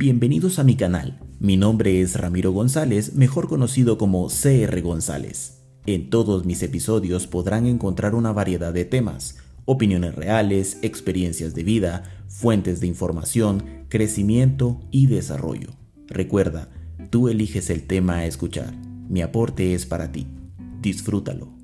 Bienvenidos a mi canal. Mi nombre es Ramiro González, mejor conocido como CR González. En todos mis episodios podrán encontrar una variedad de temas, opiniones reales, experiencias de vida, fuentes de información, crecimiento y desarrollo. Recuerda, tú eliges el tema a escuchar. Mi aporte es para ti. Disfrútalo.